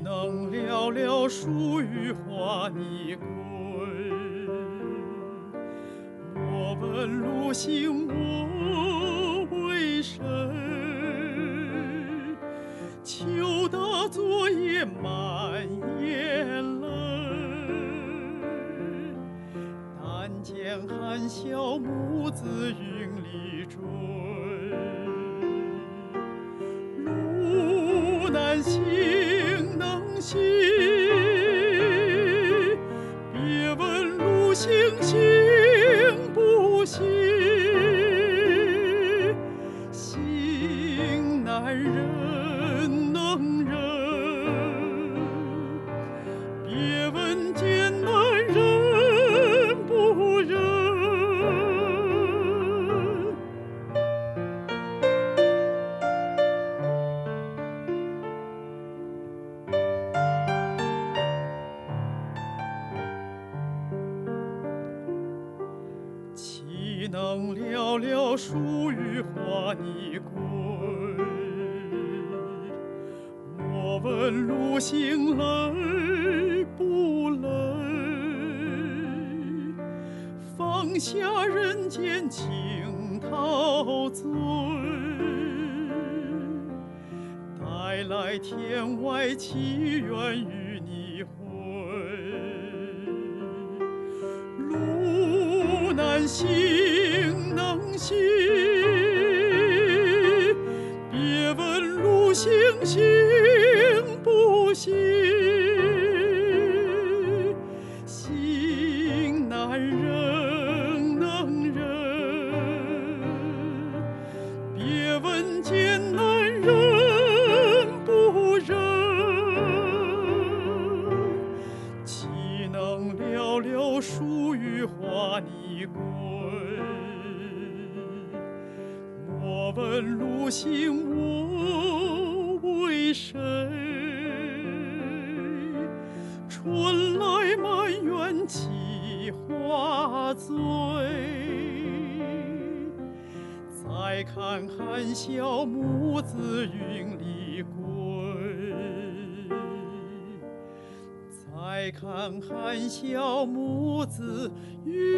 能了了树与花的归。我问路行我为谁？秋的昨夜满眼泪，但见含笑母子云里追。路难行能了了树与花你归？莫问路行累不累？放下人间情陶醉，带来天外奇缘与你会。路难行心，别问路行行不行。行难忍能忍，别问艰难忍不忍。岂能了了树与花的归？莫问路行我为谁？春来满园起花醉，再看含笑母子云里归。再看含笑母子云